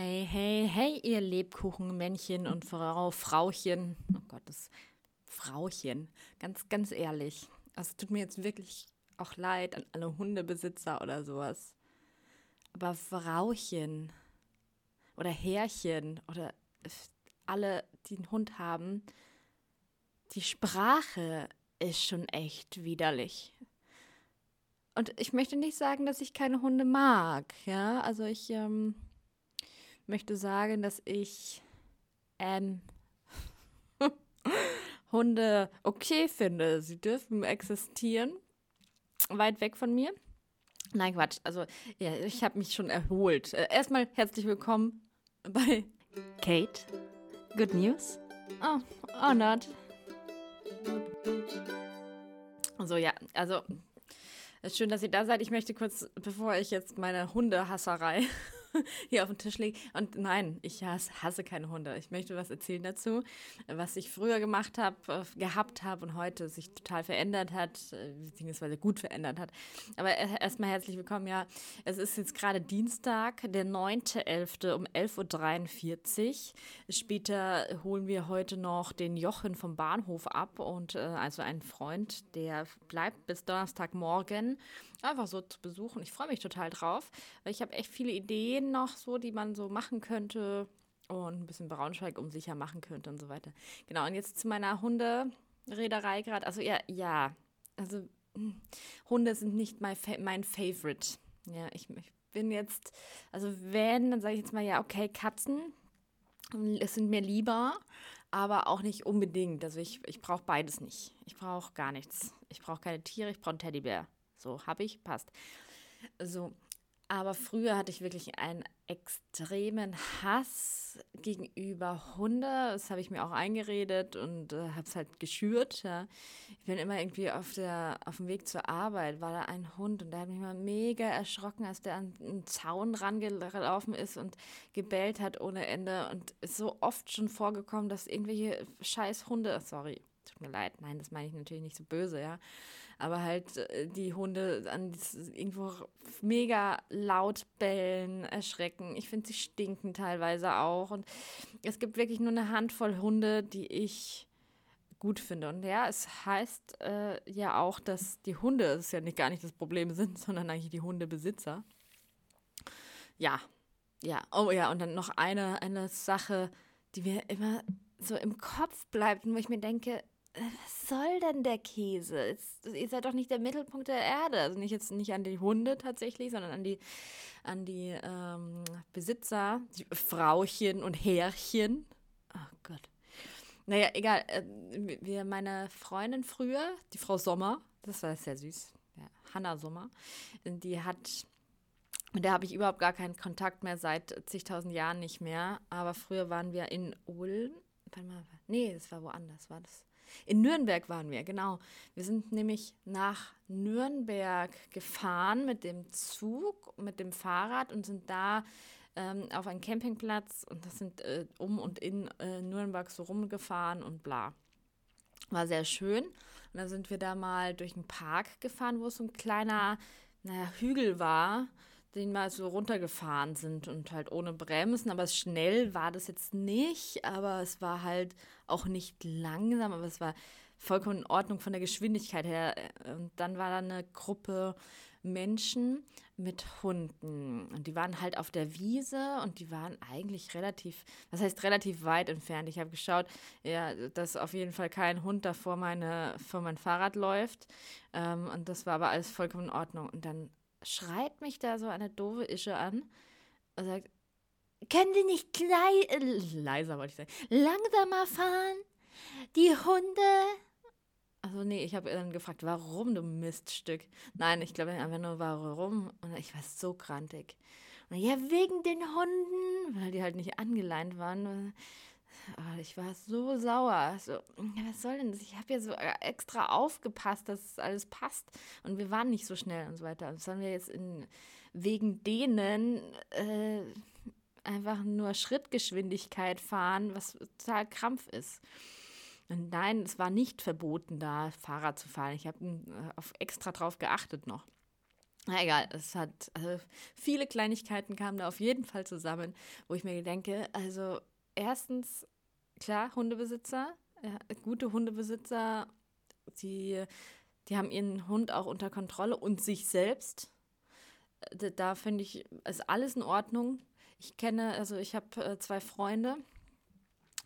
Hey, hey, hey, ihr Lebkuchenmännchen und Frau, Frauchen. Oh Gott, das Frauchen. Ganz, ganz ehrlich. Also, es tut mir jetzt wirklich auch leid an alle Hundebesitzer oder sowas. Aber Frauchen oder Herrchen oder alle, die einen Hund haben, die Sprache ist schon echt widerlich. Und ich möchte nicht sagen, dass ich keine Hunde mag, ja. Also ich ähm, möchte sagen, dass ich ähm, Hunde okay finde. Sie dürfen existieren, weit weg von mir. Nein, Quatsch. Also, ja, ich habe mich schon erholt. Äh, erstmal herzlich willkommen bei Kate. Good News? Oh, oh not. So, ja, also, es ist schön, dass ihr da seid. Ich möchte kurz, bevor ich jetzt meine Hundehasserei hier auf den Tisch lege. Und nein, ich hasse, keine Hunde. Ich möchte was erzählen dazu, was ich früher gemacht habe, äh, gehabt habe und heute sich total verändert hat, äh, beziehungsweise gut verändert hat. Aber erstmal herzlich willkommen. Ja, es ist jetzt gerade Dienstag, der 9.11. um 11.43 Uhr. Später holen wir heute noch den Jochen vom Bahnhof ab und äh, also einen Freund, der bleibt bis Donnerstagmorgen einfach so zu besuchen. Ich freue mich total drauf, weil ich habe echt viele Ideen noch so, die man so machen könnte und ein bisschen Braunschweig unsicher machen könnte und so weiter. Genau, und jetzt zu meiner Hundereederei gerade. Also ja, ja, also hm, Hunde sind nicht mein, mein Favorite. Ja, ich, ich bin jetzt, also wenn, dann sage ich jetzt mal, ja, okay, Katzen, es sind mir lieber, aber auch nicht unbedingt. Also ich, ich brauche beides nicht. Ich brauche gar nichts. Ich brauche keine Tiere, ich brauche einen Teddybär. So, habe ich, passt. So, aber früher hatte ich wirklich einen extremen Hass gegenüber Hunde. Das habe ich mir auch eingeredet und äh, habe es halt geschürt. Ja. Ich bin immer irgendwie auf, der, auf dem Weg zur Arbeit, war da ein Hund und der hat mich mal mega erschrocken, als der an einen Zaun rangelaufen ist und gebellt hat ohne Ende. Und ist so oft schon vorgekommen, dass irgendwelche scheiß Hunde, sorry, tut mir leid, nein, das meine ich natürlich nicht so böse, ja. Aber halt äh, die Hunde an irgendwo mega laut bellen, erschrecken. Ich finde, sie stinken teilweise auch. Und es gibt wirklich nur eine Handvoll Hunde, die ich gut finde. Und ja, es heißt äh, ja auch, dass die Hunde es ja nicht gar nicht das Problem sind, sondern eigentlich die Hundebesitzer. Ja, ja, oh ja, und dann noch eine, eine Sache, die mir immer so im Kopf bleibt, wo ich mir denke, was soll denn der Käse? Ihr seid doch nicht der Mittelpunkt der Erde. Also nicht jetzt nicht an die Hunde tatsächlich, sondern an die, an die ähm, Besitzer, die Frauchen und Herrchen. Oh Gott. Naja, egal. Äh, wir, meine Freundin früher, die Frau Sommer, das war sehr süß, ja, Hanna Sommer, die hat mit der habe ich überhaupt gar keinen Kontakt mehr seit zigtausend Jahren nicht mehr. Aber früher waren wir in Ulm. Warte mal, nee, das war woanders, war das? In Nürnberg waren wir, genau. Wir sind nämlich nach Nürnberg gefahren mit dem Zug, mit dem Fahrrad und sind da ähm, auf einen Campingplatz und das sind äh, um und in äh, Nürnberg so rumgefahren und bla. War sehr schön. Und dann sind wir da mal durch einen Park gefahren, wo es so ein kleiner, naja, Hügel war den mal so runtergefahren sind und halt ohne Bremsen. Aber schnell war das jetzt nicht, aber es war halt auch nicht langsam, aber es war vollkommen in Ordnung von der Geschwindigkeit her. Und dann war da eine Gruppe Menschen mit Hunden. Und die waren halt auf der Wiese und die waren eigentlich relativ, was heißt relativ weit entfernt. Ich habe geschaut, ja, dass auf jeden Fall kein Hund da vor, meine, vor mein Fahrrad läuft. Ähm, und das war aber alles vollkommen in Ordnung. Und dann schreit mich da so eine doofe Ische an und sagt, können Sie nicht klei äh, leiser, wollte ich sagen, langsamer fahren? Die Hunde. Also nee, ich habe dann gefragt, warum, du Miststück? Nein, ich glaube einfach nur, warum? Und ich war so grantig. Und ja, wegen den Hunden, weil die halt nicht angeleint waren. Oh, ich war so sauer. So, was soll denn das? Ich habe ja so extra aufgepasst, dass alles passt. Und wir waren nicht so schnell und so weiter. Sollen wir jetzt in, wegen denen äh, einfach nur Schrittgeschwindigkeit fahren, was total Krampf ist? Und nein, es war nicht verboten, da Fahrrad zu fahren. Ich habe äh, auf extra drauf geachtet noch. Na egal, es hat also viele Kleinigkeiten kamen da auf jeden Fall zusammen, wo ich mir denke, also erstens, klar, Hundebesitzer, ja, gute Hundebesitzer, die, die haben ihren Hund auch unter Kontrolle und sich selbst. Da, da finde ich, ist alles in Ordnung. Ich kenne, also ich habe äh, zwei Freunde,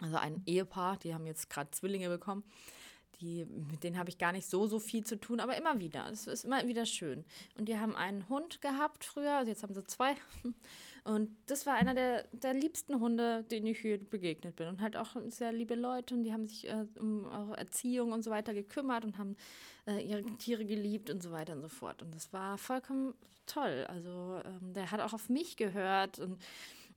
also ein Ehepaar, die haben jetzt gerade Zwillinge bekommen die, mit denen habe ich gar nicht so, so viel zu tun, aber immer wieder. Es ist immer wieder schön. Und die haben einen Hund gehabt früher, also jetzt haben sie zwei. Und das war einer der, der liebsten Hunde, denen ich hier begegnet bin. Und halt auch sehr liebe Leute und die haben sich äh, um Erziehung und so weiter gekümmert und haben äh, ihre Tiere geliebt und so weiter und so fort. Und das war vollkommen toll. Also ähm, der hat auch auf mich gehört und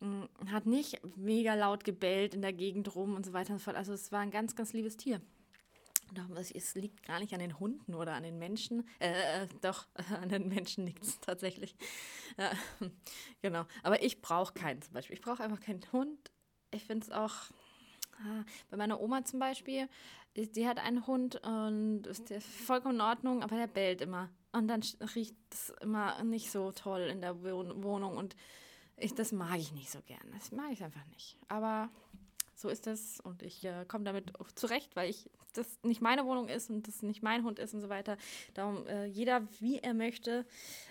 mm, hat nicht mega laut gebellt in der Gegend rum und so weiter und so fort. Also es war ein ganz, ganz liebes Tier. Es liegt gar nicht an den Hunden oder an den Menschen. Äh, äh doch, an den Menschen liegt es tatsächlich. Ja, genau. Aber ich brauche keinen zum Beispiel. Ich brauche einfach keinen Hund. Ich finde es auch. Ah, bei meiner Oma zum Beispiel, die, die hat einen Hund und ist vollkommen in Ordnung, aber der bellt immer. Und dann riecht es immer nicht so toll in der Wohnung. Und ich, das mag ich nicht so gern. Das mag ich einfach nicht. Aber so ist es und ich äh, komme damit zurecht, weil ich das nicht meine Wohnung ist und das nicht mein Hund ist und so weiter. Darum äh, jeder wie er möchte.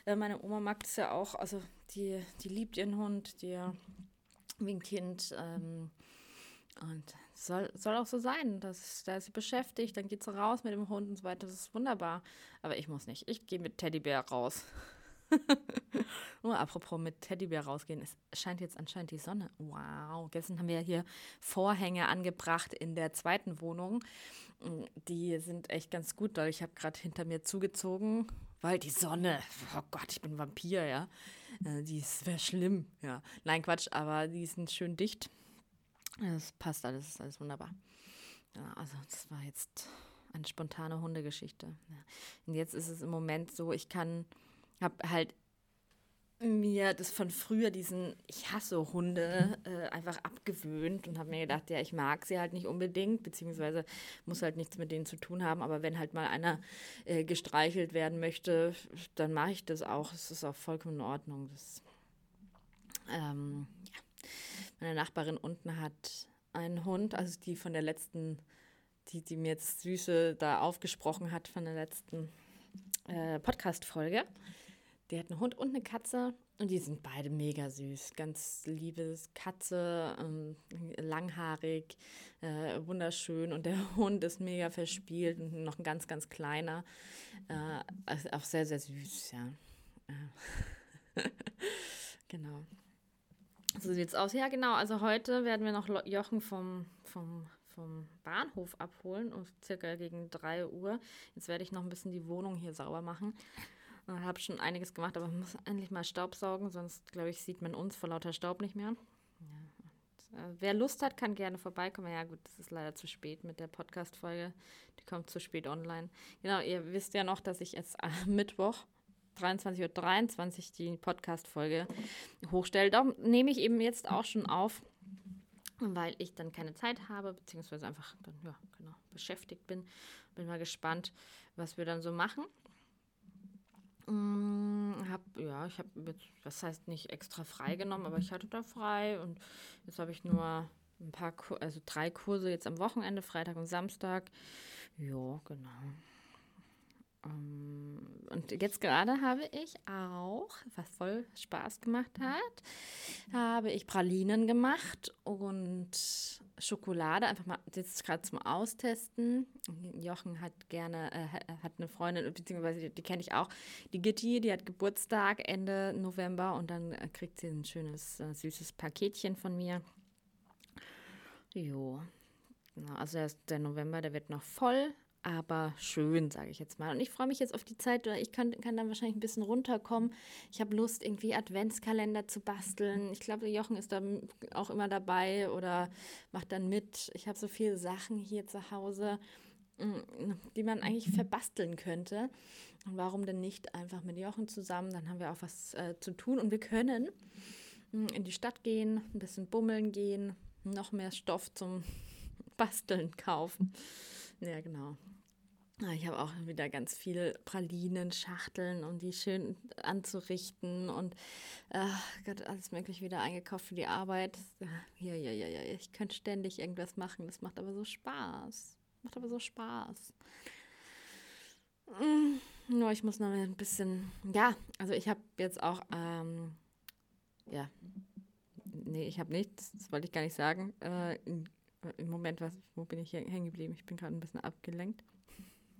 Äh, meine Oma mag das ja auch, also die, die liebt ihren Hund, die wie ein Kind. Ähm, und soll, soll auch so sein, dass da ist sie beschäftigt, dann geht sie raus mit dem Hund und so weiter. Das ist wunderbar. Aber ich muss nicht. Ich gehe mit Teddybär raus. Nur apropos mit Teddybär rausgehen, es scheint jetzt anscheinend die Sonne. Wow, gestern haben wir ja hier Vorhänge angebracht in der zweiten Wohnung. Die sind echt ganz gut, weil ich habe gerade hinter mir zugezogen, weil die Sonne, oh Gott, ich bin Vampir, ja. Äh, die wäre schlimm, ja. Nein, Quatsch, aber die sind schön dicht. Das passt alles, ist alles wunderbar. Ja, also das war jetzt eine spontane Hundegeschichte. Ja. Und jetzt ist es im Moment so, ich kann habe halt mir das von früher diesen ich hasse Hunde äh, einfach abgewöhnt und habe mir gedacht, ja, ich mag sie halt nicht unbedingt, beziehungsweise muss halt nichts mit denen zu tun haben, aber wenn halt mal einer äh, gestreichelt werden möchte, dann mache ich das auch. Es ist auch vollkommen in Ordnung. Das, ähm, ja. Meine Nachbarin unten hat einen Hund, also die von der letzten, die, die mir jetzt Süße da aufgesprochen hat von der letzten äh, Podcast-Folge. Die hat einen Hund und eine Katze und die sind beide mega süß. Ganz liebes Katze, ähm, langhaarig, äh, wunderschön. Und der Hund ist mega verspielt und noch ein ganz, ganz kleiner. Äh, auch sehr, sehr süß, ja. genau. So sieht es aus. Ja, genau. Also heute werden wir noch Jochen vom, vom, vom Bahnhof abholen, um circa gegen 3 Uhr. Jetzt werde ich noch ein bisschen die Wohnung hier sauber machen. Ich habe schon einiges gemacht, aber muss endlich mal Staub saugen, sonst, glaube ich, sieht man uns vor lauter Staub nicht mehr. Ja, und, äh, wer Lust hat, kann gerne vorbeikommen. Ja, gut, das ist leider zu spät mit der Podcast-Folge. Die kommt zu spät online. Genau, ihr wisst ja noch, dass ich jetzt am Mittwoch 23.23 Uhr 23 die Podcast-Folge hochstelle. Darum nehme ich eben jetzt auch schon auf, weil ich dann keine Zeit habe, beziehungsweise einfach dann, ja, genau, beschäftigt bin. Bin mal gespannt, was wir dann so machen. Mm, hab, ja, ich habe jetzt, was heißt nicht extra frei genommen, aber ich hatte da frei und jetzt habe ich nur ein paar, also drei Kurse jetzt am Wochenende, Freitag und Samstag. Ja, genau. Ähm, und jetzt gerade habe ich auch, was voll Spaß gemacht hat, habe ich Pralinen gemacht und Schokolade, einfach mal jetzt gerade zum Austesten. Jochen hat gerne, äh, hat eine Freundin, beziehungsweise die, die kenne ich auch, die Gitti, die hat Geburtstag Ende November und dann äh, kriegt sie ein schönes, äh, süßes Paketchen von mir. Jo, also der November, der wird noch voll aber schön, sage ich jetzt mal. Und ich freue mich jetzt auf die Zeit, ich kann, kann dann wahrscheinlich ein bisschen runterkommen. Ich habe Lust, irgendwie Adventskalender zu basteln. Ich glaube, Jochen ist da auch immer dabei oder macht dann mit. Ich habe so viele Sachen hier zu Hause, mm, die man eigentlich verbasteln könnte. Und warum denn nicht einfach mit Jochen zusammen? Dann haben wir auch was äh, zu tun und wir können mm, in die Stadt gehen, ein bisschen bummeln gehen, noch mehr Stoff zum Basteln kaufen. Ja, genau. Ah, ich habe auch wieder ganz viele Pralinen-Schachteln, um die schön anzurichten und äh, Gott, alles mögliche wieder eingekauft für die Arbeit. Ja, ja, ja, ja, ich könnte ständig irgendwas machen. Das macht aber so Spaß. Macht aber so Spaß. Mm, nur ich muss noch ein bisschen, ja, also ich habe jetzt auch, ähm, ja, nee, ich habe nichts, das wollte ich gar nicht sagen. Äh, Im Moment, was, wo bin ich hier hängen geblieben? Ich bin gerade ein bisschen abgelenkt.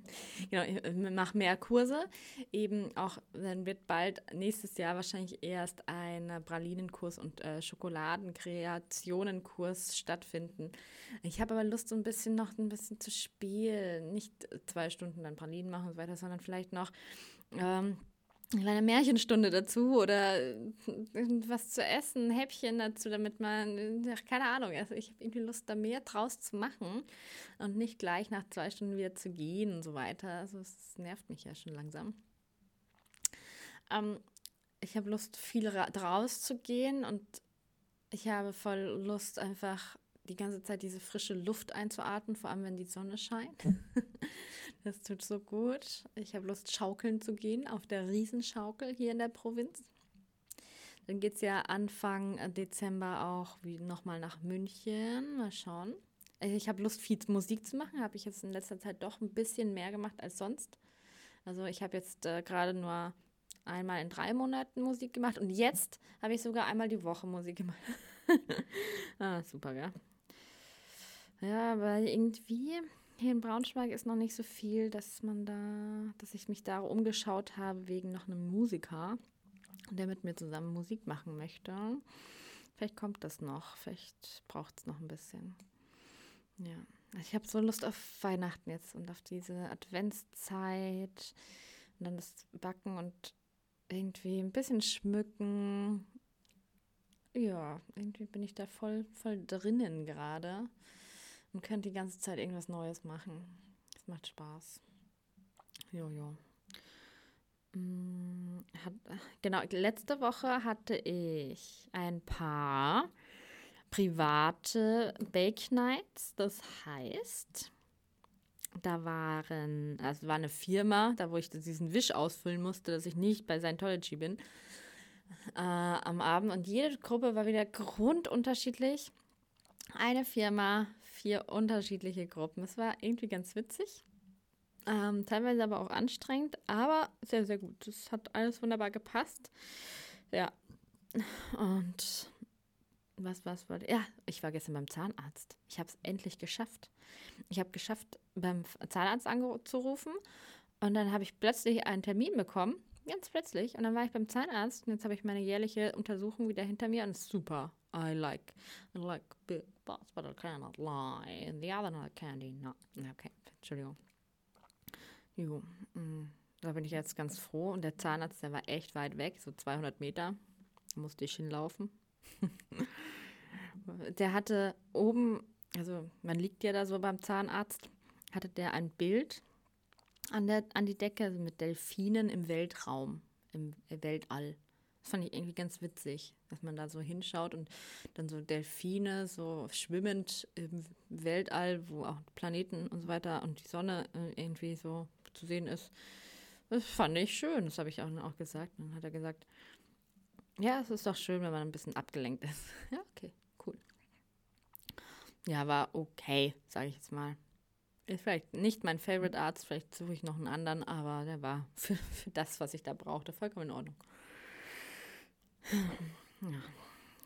Genau, ich äh, mache mehr Kurse. Eben auch, dann wird bald nächstes Jahr wahrscheinlich erst ein Pralinenkurs und äh, Schokoladenkreationenkurs stattfinden. Ich habe aber Lust, so ein bisschen noch ein bisschen zu spielen. Nicht zwei Stunden dann Pralinen machen und so weiter, sondern vielleicht noch. Ähm, eine kleine Märchenstunde dazu oder was zu essen, ein Häppchen dazu, damit man, ach, keine Ahnung, also ich habe irgendwie Lust, da mehr draus zu machen und nicht gleich nach zwei Stunden wieder zu gehen und so weiter. Also es nervt mich ja schon langsam. Ähm, ich habe Lust, viel draus zu gehen und ich habe voll Lust, einfach die ganze Zeit diese frische Luft einzuatmen, vor allem wenn die Sonne scheint. Das tut so gut. Ich habe Lust, schaukeln zu gehen auf der Riesenschaukel hier in der Provinz. Dann geht es ja Anfang Dezember auch nochmal nach München. Mal schauen. Also ich habe Lust, viel Musik zu machen. Habe ich jetzt in letzter Zeit doch ein bisschen mehr gemacht als sonst. Also ich habe jetzt äh, gerade nur einmal in drei Monaten Musik gemacht und jetzt habe ich sogar einmal die Woche Musik gemacht. ah, super, ja. Ja, aber irgendwie hier in Braunschweig ist noch nicht so viel, dass man da, dass ich mich da umgeschaut habe wegen noch einem Musiker, der mit mir zusammen Musik machen möchte. Vielleicht kommt das noch, vielleicht braucht es noch ein bisschen. Ja, ich habe so Lust auf Weihnachten jetzt und auf diese Adventszeit und dann das Backen und irgendwie ein bisschen schmücken. Ja, irgendwie bin ich da voll, voll drinnen gerade und könnt die ganze Zeit irgendwas Neues machen. Es macht Spaß. Jojo. Mm, genau, letzte Woche hatte ich ein paar private Bake Nights. Das heißt, da waren, also war eine Firma, da wo ich diesen Wisch ausfüllen musste, dass ich nicht bei Scientology bin, äh, am Abend. Und jede Gruppe war wieder grundunterschiedlich. Eine Firma vier unterschiedliche Gruppen. Es war irgendwie ganz witzig. Ähm, teilweise aber auch anstrengend, aber sehr, sehr gut. Es hat alles wunderbar gepasst. Ja. Und was, was wollte Ja, ich war gestern beim Zahnarzt. Ich habe es endlich geschafft. Ich habe geschafft, beim Zahnarzt anzurufen und dann habe ich plötzlich einen Termin bekommen. Ganz plötzlich. Und dann war ich beim Zahnarzt und jetzt habe ich meine jährliche Untersuchung wieder hinter mir und super. I like, I like big but I cannot lie. And the other night candy not. Okay, Entschuldigung. Jo, mm, da bin ich jetzt ganz froh. Und der Zahnarzt, der war echt weit weg, so 200 Meter. Da musste ich hinlaufen. der hatte oben, also man liegt ja da so beim Zahnarzt, hatte der ein Bild an, der, an die Decke also mit Delfinen im Weltraum, im Weltall. Das fand ich irgendwie ganz witzig, dass man da so hinschaut und dann so Delfine so schwimmend im Weltall, wo auch Planeten und so weiter und die Sonne äh, irgendwie so zu sehen ist. Das fand ich schön, das habe ich auch, auch gesagt. Dann hat er gesagt, ja, es ist doch schön, wenn man ein bisschen abgelenkt ist. Ja, okay, cool. Ja, war okay, sage ich jetzt mal. Ist vielleicht nicht mein Favorite Arzt, vielleicht suche ich noch einen anderen, aber der war für, für das, was ich da brauchte, vollkommen in Ordnung. Ja,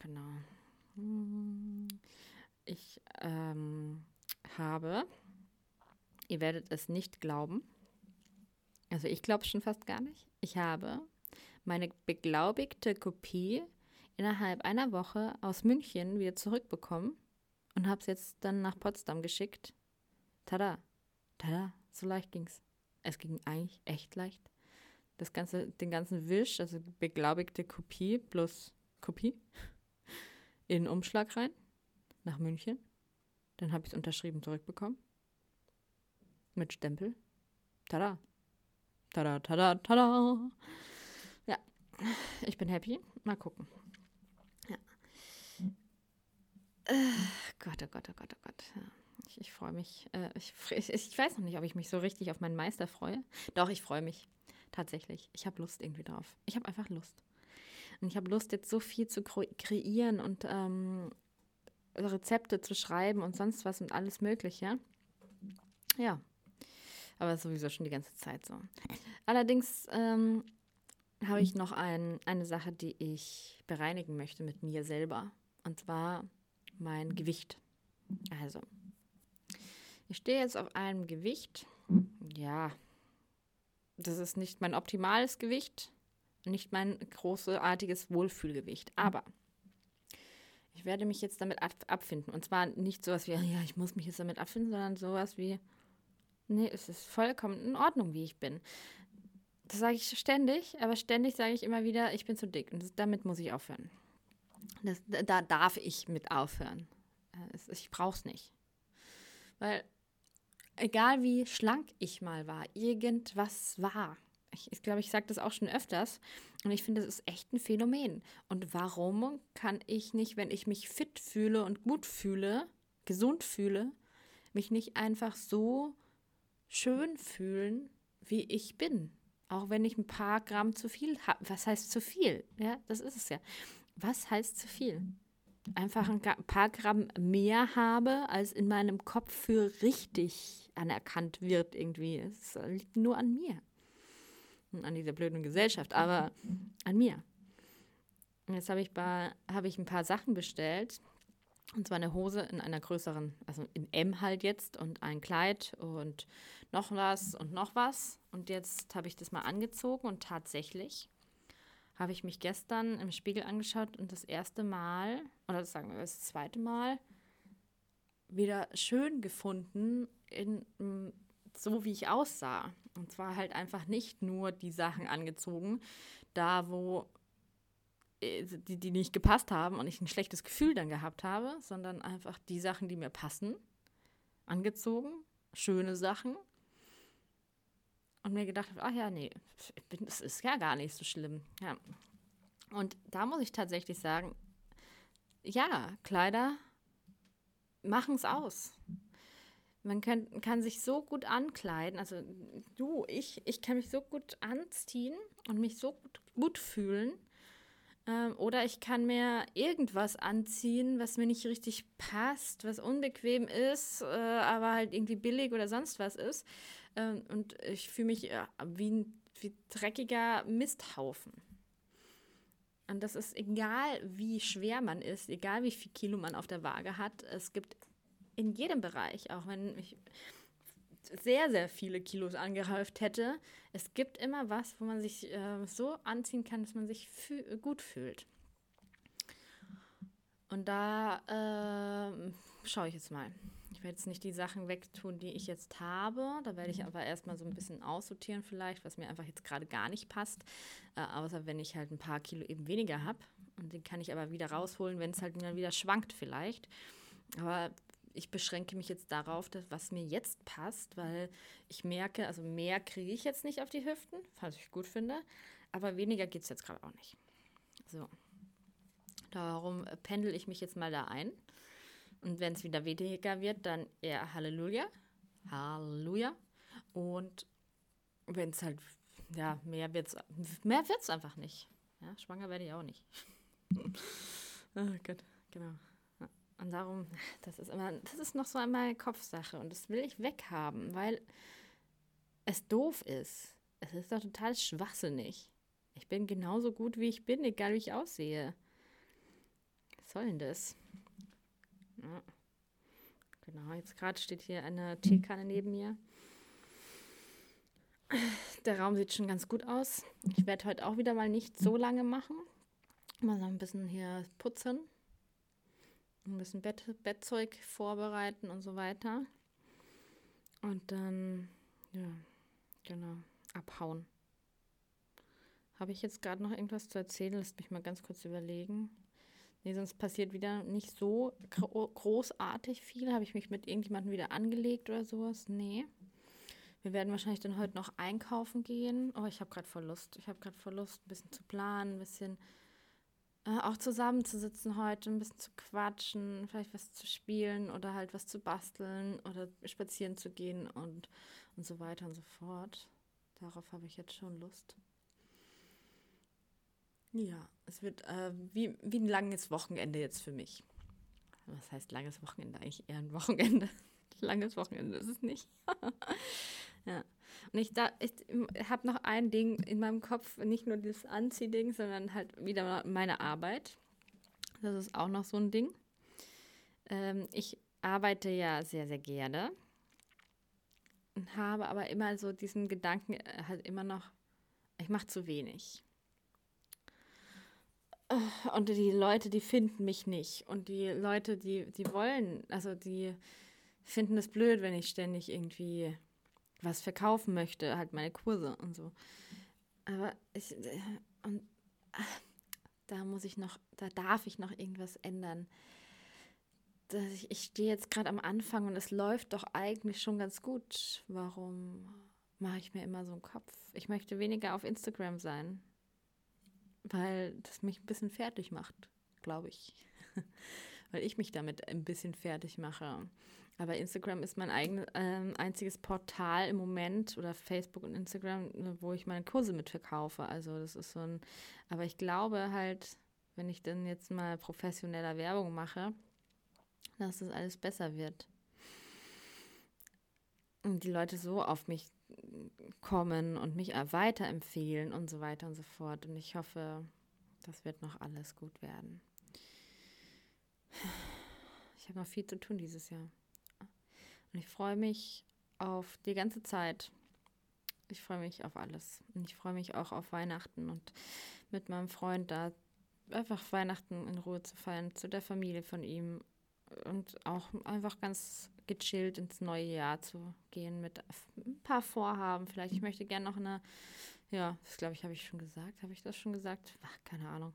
genau. Ich ähm, habe, ihr werdet es nicht glauben, also ich glaube schon fast gar nicht, ich habe meine beglaubigte Kopie innerhalb einer Woche aus München wieder zurückbekommen und habe es jetzt dann nach Potsdam geschickt. Tada, tada, so leicht ging's. Es ging eigentlich echt leicht das ganze, den ganzen Wisch, also beglaubigte Kopie plus Kopie, in den Umschlag rein, nach München. Dann habe ich es unterschrieben zurückbekommen. Mit Stempel. Tada. Tada, tada, tada. Ja, ich bin happy. Mal gucken. Ja. Äh, Gott, oh Gott, oh Gott, oh Gott. Ja. Ich. Ich freue mich. Äh, ich, ich, ich, weiß noch nicht, ob ich mich so richtig auf meinen Meister freue. Doch, ich freue mich. Tatsächlich. Ich habe Lust irgendwie drauf. Ich habe einfach Lust. Und ich habe Lust, jetzt so viel zu kreieren und ähm, Rezepte zu schreiben und sonst was und alles Mögliche. Ja. Aber sowieso schon die ganze Zeit so. Allerdings ähm, habe ich noch ein, eine Sache, die ich bereinigen möchte mit mir selber. Und zwar mein Gewicht. Also, ich stehe jetzt auf einem Gewicht. Ja, das ist nicht mein optimales Gewicht, nicht mein großartiges Wohlfühlgewicht. Aber ich werde mich jetzt damit ab abfinden. Und zwar nicht sowas wie, ja, ich muss mich jetzt damit abfinden, sondern sowas wie, nee, es ist vollkommen in Ordnung, wie ich bin. Das sage ich ständig, aber ständig sage ich immer wieder, ich bin zu dick. Und das, damit muss ich aufhören. Das, da darf ich mit aufhören. Äh, ich brauche es nicht. Weil, egal wie schlank ich mal war, irgendwas war. Ich, ich glaube, ich sage das auch schon öfters. Und ich finde, das ist echt ein Phänomen. Und warum kann ich nicht, wenn ich mich fit fühle und gut fühle, gesund fühle, mich nicht einfach so schön fühlen, wie ich bin? Auch wenn ich ein paar Gramm zu viel habe. Was heißt zu viel? Ja, das ist es ja. Was heißt zu viel? Einfach ein paar Gramm mehr habe, als in meinem Kopf für richtig anerkannt wird irgendwie. Es liegt nur an mir. Und an dieser blöden Gesellschaft, aber an mir. Und jetzt habe ich, hab ich ein paar Sachen bestellt. Und zwar eine Hose in einer größeren, also in M halt jetzt und ein Kleid und noch was und noch was. Und jetzt habe ich das mal angezogen und tatsächlich habe ich mich gestern im Spiegel angeschaut und das erste Mal, oder sagen wir das zweite Mal, wieder schön gefunden, in, so wie ich aussah. Und zwar halt einfach nicht nur die Sachen angezogen, da wo äh, die, die nicht gepasst haben und ich ein schlechtes Gefühl dann gehabt habe, sondern einfach die Sachen, die mir passen, angezogen, schöne Sachen und mir gedacht habe, ach ja, nee, das ist ja gar nicht so schlimm. Ja. Und da muss ich tatsächlich sagen, ja, Kleider machen es aus. Man kann, kann sich so gut ankleiden, also du, ich, ich kann mich so gut anziehen und mich so gut, gut fühlen. Ähm, oder ich kann mir irgendwas anziehen, was mir nicht richtig passt, was unbequem ist, äh, aber halt irgendwie billig oder sonst was ist. Ähm, und ich fühle mich äh, wie ein wie dreckiger Misthaufen. Und das ist egal, wie schwer man ist, egal wie viel Kilo man auf der Waage hat. Es gibt in jedem Bereich, auch wenn ich sehr, sehr viele Kilos angehäuft hätte, es gibt immer was, wo man sich äh, so anziehen kann, dass man sich fü gut fühlt. Und da äh, schaue ich jetzt mal. Ich werde jetzt nicht die Sachen wegtun, die ich jetzt habe. Da werde ich aber erstmal so ein bisschen aussortieren vielleicht, was mir einfach jetzt gerade gar nicht passt. Äh, außer wenn ich halt ein paar Kilo eben weniger habe. Und den kann ich aber wieder rausholen, wenn es halt dann wieder schwankt vielleicht. Aber ich beschränke mich jetzt darauf, dass, was mir jetzt passt, weil ich merke, also mehr kriege ich jetzt nicht auf die Hüften, was ich gut finde. Aber weniger geht es jetzt gerade auch nicht. So. Darum pendel ich mich jetzt mal da ein. Und wenn es wieder weniger wird, dann eher Halleluja. Halleluja. Und wenn es halt, ja, mehr wird es mehr wird's einfach nicht. Ja, schwanger werde ich auch nicht. oh Gott, genau. Und darum, das ist immer, das ist noch so einmal Kopfsache und das will ich weghaben, weil es doof ist. Es ist doch total schwachsinnig. Ich bin genauso gut, wie ich bin, egal wie ich aussehe. Was soll denn das? Ja. Genau, jetzt gerade steht hier eine Teekanne neben mir. Der Raum sieht schon ganz gut aus. Ich werde heute auch wieder mal nicht so lange machen. Mal so ein bisschen hier putzen. Ein bisschen Bett, Bettzeug vorbereiten und so weiter. Und dann, ja, genau, abhauen. Habe ich jetzt gerade noch irgendwas zu erzählen? Lasst mich mal ganz kurz überlegen. Nee, sonst passiert wieder nicht so großartig viel. Habe ich mich mit irgendjemandem wieder angelegt oder sowas? Nee. Wir werden wahrscheinlich dann heute noch einkaufen gehen. Oh, ich habe gerade voll Lust. Ich habe gerade voll Lust, ein bisschen zu planen, ein bisschen äh, auch zusammenzusitzen heute, ein bisschen zu quatschen, vielleicht was zu spielen oder halt was zu basteln oder spazieren zu gehen und, und so weiter und so fort. Darauf habe ich jetzt schon Lust. Ja, es wird äh, wie, wie ein langes Wochenende jetzt für mich. Was heißt langes Wochenende? Eigentlich eher ein Wochenende. langes Wochenende ist es nicht. ja. Und ich, ich habe noch ein Ding in meinem Kopf, nicht nur das Anziehding, sondern halt wieder meine Arbeit. Das ist auch noch so ein Ding. Ähm, ich arbeite ja sehr, sehr gerne und habe aber immer so diesen Gedanken, äh, halt immer noch, ich mache zu wenig. Und die Leute, die finden mich nicht. Und die Leute, die, die wollen, also die finden es blöd, wenn ich ständig irgendwie was verkaufen möchte, halt meine Kurse und so. Aber ich, und da muss ich noch, da darf ich noch irgendwas ändern. Ich, ich stehe jetzt gerade am Anfang und es läuft doch eigentlich schon ganz gut. Warum mache ich mir immer so einen Kopf? Ich möchte weniger auf Instagram sein weil das mich ein bisschen fertig macht, glaube ich. weil ich mich damit ein bisschen fertig mache. Aber Instagram ist mein eigenes, äh, einziges Portal im Moment oder Facebook und Instagram, wo ich meine Kurse mitverkaufe. Also das ist so ein, aber ich glaube halt, wenn ich dann jetzt mal professioneller Werbung mache, dass das alles besser wird. Und die Leute so auf mich kommen und mich weiterempfehlen und so weiter und so fort. Und ich hoffe, das wird noch alles gut werden. Ich habe noch viel zu tun dieses Jahr. Und ich freue mich auf die ganze Zeit. Ich freue mich auf alles. Und ich freue mich auch auf Weihnachten und mit meinem Freund da einfach Weihnachten in Ruhe zu feiern, zu der Familie von ihm und auch einfach ganz gechillt ins neue Jahr zu gehen mit ein paar Vorhaben. Vielleicht, ich möchte gerne noch eine, ja, das glaube ich, habe ich schon gesagt. Habe ich das schon gesagt? Ach, keine Ahnung.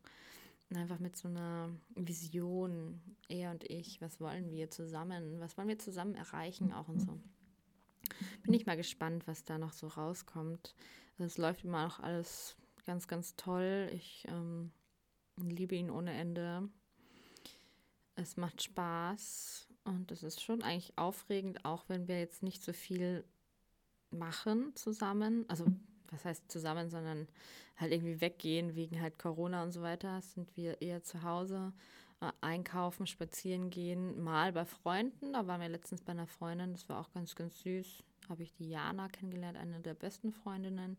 Einfach mit so einer Vision, er und ich, was wollen wir zusammen, was wollen wir zusammen erreichen auch und so. Bin ich mal gespannt, was da noch so rauskommt. Es läuft immer noch alles ganz, ganz toll. Ich ähm, liebe ihn ohne Ende. Es macht Spaß und es ist schon eigentlich aufregend, auch wenn wir jetzt nicht so viel machen zusammen. Also, was heißt zusammen, sondern halt irgendwie weggehen wegen halt Corona und so weiter. Sind wir eher zu Hause, äh, einkaufen, spazieren gehen, mal bei Freunden. Da waren wir letztens bei einer Freundin, das war auch ganz, ganz süß. Habe ich die Jana kennengelernt, eine der besten Freundinnen.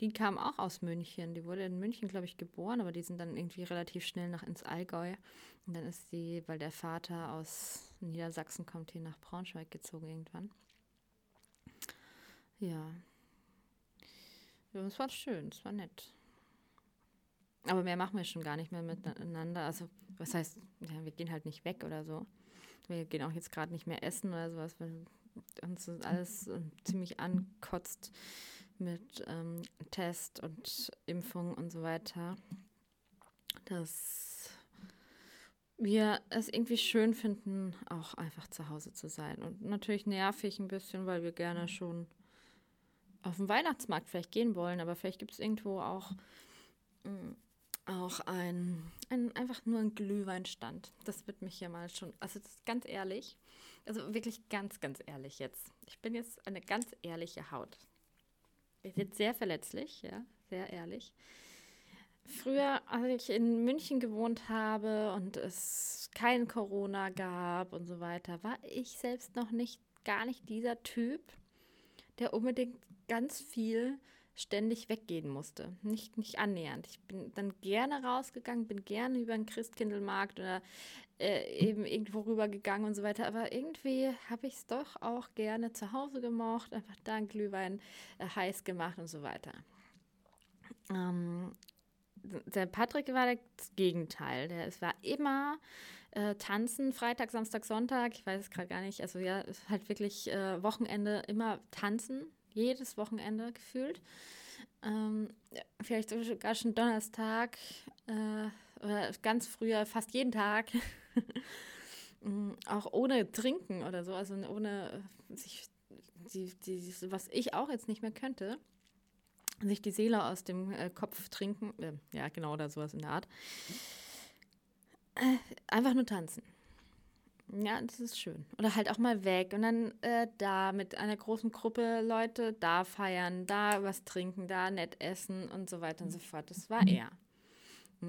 Die kam auch aus München. Die wurde in München, glaube ich, geboren, aber die sind dann irgendwie relativ schnell nach ins Allgäu. Und dann ist sie, weil der Vater aus Niedersachsen kommt, hier nach Braunschweig gezogen irgendwann. Ja. Es war schön, es war nett. Aber mehr machen wir schon gar nicht mehr miteinander. Also, was heißt, ja, wir gehen halt nicht weg oder so. Wir gehen auch jetzt gerade nicht mehr essen oder sowas, weil uns alles ziemlich ankotzt mit ähm, Test und Impfung und so weiter, dass wir es irgendwie schön finden, auch einfach zu Hause zu sein. Und natürlich nervig ein bisschen, weil wir gerne schon auf den Weihnachtsmarkt vielleicht gehen wollen, aber vielleicht gibt es irgendwo auch, mm, auch ein, ein, einfach nur ein Glühweinstand. Das wird mich ja mal schon, also ganz ehrlich, also wirklich ganz, ganz ehrlich jetzt. Ich bin jetzt eine ganz ehrliche Haut ist jetzt sehr verletzlich, ja, sehr ehrlich. Früher, als ich in München gewohnt habe und es kein Corona gab und so weiter, war ich selbst noch nicht, gar nicht dieser Typ, der unbedingt ganz viel ständig weggehen musste. Nicht, nicht annähernd. Ich bin dann gerne rausgegangen, bin gerne über den Christkindlmarkt oder äh, eben irgendwo rübergegangen und so weiter. Aber irgendwie habe ich es doch auch gerne zu Hause gemocht, einfach da einen Glühwein äh, heiß gemacht und so weiter. Ähm, der Patrick war das Gegenteil. Der, es war immer äh, tanzen, Freitag, Samstag, Sonntag. Ich weiß es gerade gar nicht. Also ja, halt wirklich äh, Wochenende immer tanzen jedes Wochenende gefühlt. Ähm, vielleicht sogar schon Donnerstag äh, oder ganz früher, fast jeden Tag. Mm, auch ohne Trinken oder so, also ohne sich, die, die, was ich auch jetzt nicht mehr könnte, sich die Seele aus dem äh, Kopf trinken. Äh, ja, genau, oder sowas in der Art. Äh, einfach nur tanzen. Ja, das ist schön. Oder halt auch mal weg und dann äh, da mit einer großen Gruppe Leute da feiern, da was trinken, da nett essen und so weiter und so fort. Das war er.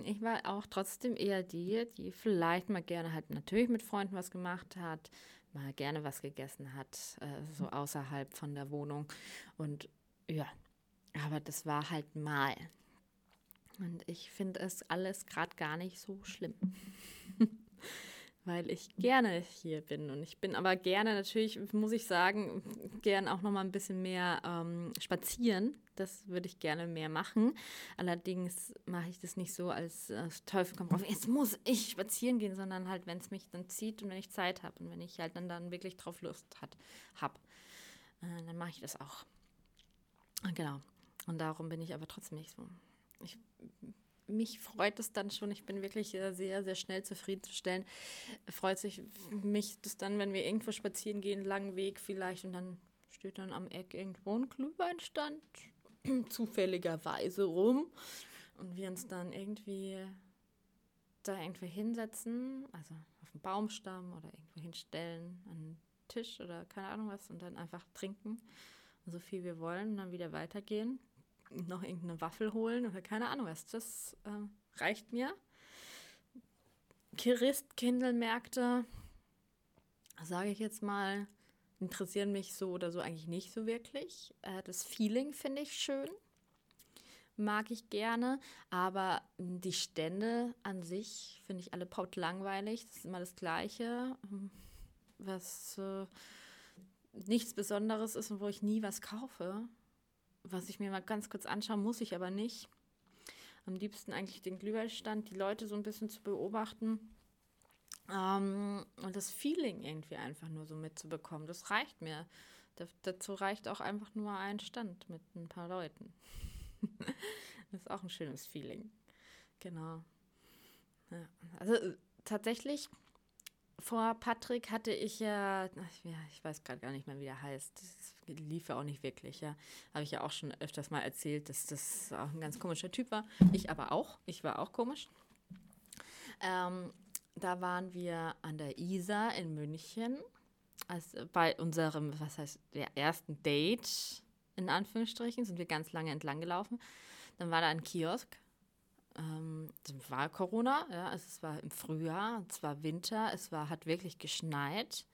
Ich war auch trotzdem eher die, die vielleicht mal gerne halt natürlich mit Freunden was gemacht hat, mal gerne was gegessen hat, äh, so außerhalb von der Wohnung. Und ja, aber das war halt mal. Und ich finde es alles gerade gar nicht so schlimm. weil ich gerne hier bin. Und ich bin aber gerne, natürlich muss ich sagen, gern auch noch mal ein bisschen mehr ähm, spazieren. Das würde ich gerne mehr machen. Allerdings mache ich das nicht so, als äh, Teufel kommt drauf, jetzt muss ich spazieren gehen, sondern halt, wenn es mich dann zieht und wenn ich Zeit habe und wenn ich halt dann, dann wirklich drauf Lust habe, äh, dann mache ich das auch. Genau. Und darum bin ich aber trotzdem nicht so. Ich mich freut es dann schon. Ich bin wirklich sehr, sehr schnell zufriedenzustellen. Freut sich mich das dann, wenn wir irgendwo spazieren gehen, langen Weg vielleicht, und dann steht dann am Eck irgendwo ein Glühweinstand, zufälligerweise rum, und wir uns dann irgendwie da irgendwo hinsetzen, also auf einen Baumstamm oder irgendwo hinstellen, an einen Tisch oder keine Ahnung was, und dann einfach trinken, so viel wir wollen, und dann wieder weitergehen noch irgendeine Waffel holen oder keine Ahnung was. Das äh, reicht mir. Christkindlmärkte, sage ich jetzt mal, interessieren mich so oder so eigentlich nicht so wirklich. Äh, das Feeling finde ich schön, mag ich gerne, aber die Stände an sich finde ich alle paut langweilig. Das ist immer das Gleiche, was äh, nichts Besonderes ist und wo ich nie was kaufe was ich mir mal ganz kurz anschaue, muss ich aber nicht. Am liebsten eigentlich den Glühweinstand, die Leute so ein bisschen zu beobachten ähm, und das Feeling irgendwie einfach nur so mitzubekommen. Das reicht mir. Da, dazu reicht auch einfach nur ein Stand mit ein paar Leuten. das ist auch ein schönes Feeling. Genau. Ja. Also äh, tatsächlich vor Patrick hatte ich ja, ja ich weiß gerade gar nicht mehr, wie der heißt. Das lief ja auch nicht wirklich, ja. Habe ich ja auch schon öfters mal erzählt, dass das auch ein ganz komischer Typ war. Ich aber auch. Ich war auch komisch. Ähm, da waren wir an der Isar in München. Also bei unserem, was heißt, der ersten Date, in Anführungsstrichen, sind wir ganz lange entlang gelaufen. Dann war da ein Kiosk ähm, war Corona, ja, also es war im Frühjahr, es war Winter, es war, hat wirklich geschneit.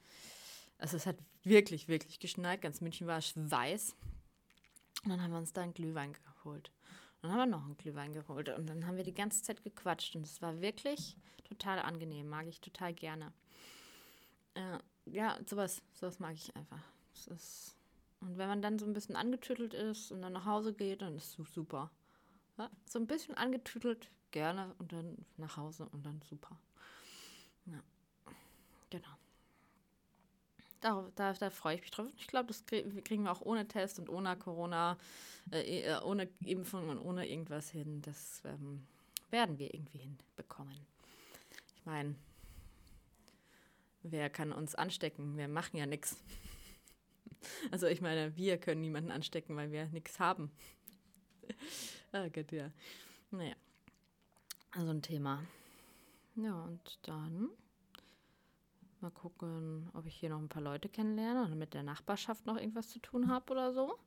Also es hat wirklich, wirklich geschneit. Ganz München war weiß. Und dann haben wir uns da einen Glühwein geholt. Und dann haben wir noch einen Glühwein geholt. Und dann haben wir die ganze Zeit gequatscht. Und es war wirklich total angenehm. Mag ich total gerne. Äh, ja, sowas, sowas mag ich einfach. Ist, und wenn man dann so ein bisschen angetüttelt ist und dann nach Hause geht, dann ist es super. Ja, so ein bisschen angetütelt, gerne und dann nach Hause und dann super. Ja, genau. Da, da, da freue ich mich drauf. Ich glaube, das kriegen wir auch ohne Test und ohne Corona, äh, äh, ohne Impfung und ohne irgendwas hin. Das ähm, werden wir irgendwie hinbekommen. Ich meine, wer kann uns anstecken? Wir machen ja nichts. Also ich meine, wir können niemanden anstecken, weil wir nichts haben. ah, Gott, ja. Naja. Also ein Thema. Ja, und dann mal gucken, ob ich hier noch ein paar Leute kennenlerne oder mit der Nachbarschaft noch irgendwas zu tun habe oder so.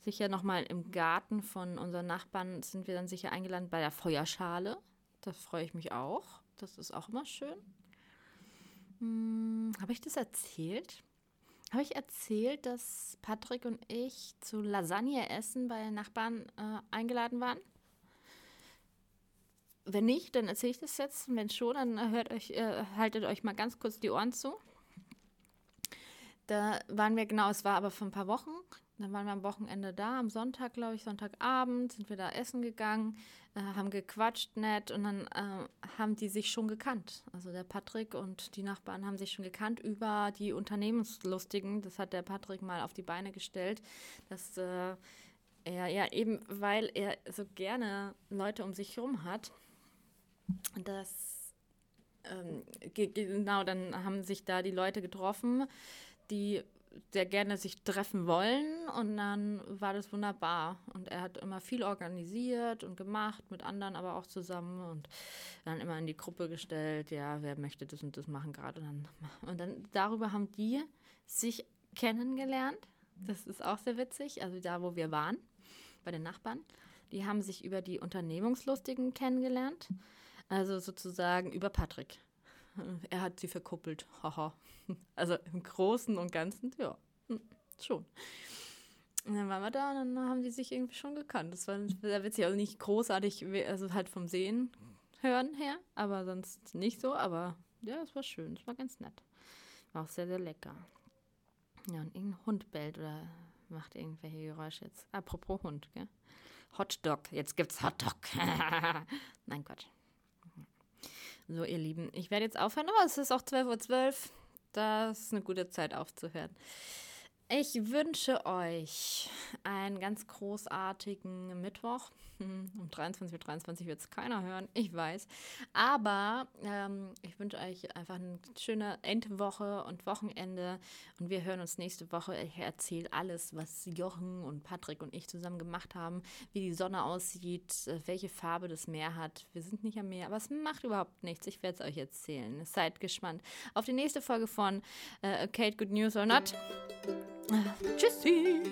Sicher nochmal im Garten von unseren Nachbarn sind wir dann sicher eingeladen bei der Feuerschale. Da freue ich mich auch. Das ist auch immer schön. Hm, habe ich das erzählt? Habe ich erzählt, dass Patrick und ich zu Lasagne essen bei Nachbarn äh, eingeladen waren? Wenn nicht, dann erzähle ich das jetzt. Wenn schon, dann hört euch, äh, haltet euch mal ganz kurz die Ohren zu. Da waren wir, genau, es war aber vor ein paar Wochen. Dann waren wir am Wochenende da, am Sonntag, glaube ich, Sonntagabend, sind wir da essen gegangen, äh, haben gequatscht nett und dann äh, haben die sich schon gekannt. Also der Patrick und die Nachbarn haben sich schon gekannt über die Unternehmenslustigen. Das hat der Patrick mal auf die Beine gestellt, dass äh, er ja eben, weil er so gerne Leute um sich herum hat, dass ähm, genau, dann haben sich da die Leute getroffen, die sehr gerne sich treffen wollen und dann war das wunderbar. Und er hat immer viel organisiert und gemacht, mit anderen aber auch zusammen und dann immer in die Gruppe gestellt, ja, wer möchte das und das machen gerade. Und dann, und dann darüber haben die sich kennengelernt. Das ist auch sehr witzig, also da, wo wir waren, bei den Nachbarn. Die haben sich über die Unternehmungslustigen kennengelernt, also sozusagen über Patrick. Er hat sie verkuppelt. Haha. Also im Großen und Ganzen, ja, hm, schon. Und dann waren wir da und dann haben die sich irgendwie schon gekannt. Das war sehr witzig. Also nicht großartig, also halt vom Sehen, Hören her, aber sonst nicht so. Aber ja, es war schön. Es war ganz nett. War auch sehr, sehr lecker. Ja, und irgendein Hund bellt oder macht irgendwelche Geräusche jetzt. Apropos Hund, gell? Hotdog. Jetzt gibt's Hotdog. Nein, Quatsch. So, ihr Lieben, ich werde jetzt aufhören. Oh, es ist auch 12.12 Uhr. Das ist eine gute Zeit aufzuhören. Ich wünsche euch einen ganz großartigen Mittwoch. Um 23.23 Uhr 23 wird es keiner hören, ich weiß. Aber ähm, ich wünsche euch einfach eine schöne Endwoche und Wochenende. Und wir hören uns nächste Woche. Ich erzähle alles, was Jochen und Patrick und ich zusammen gemacht haben, wie die Sonne aussieht, welche Farbe das Meer hat. Wir sind nicht am Meer, aber es macht überhaupt nichts. Ich werde es euch erzählen. Seid gespannt auf die nächste Folge von äh, Kate Good News or Not. Tschüssi.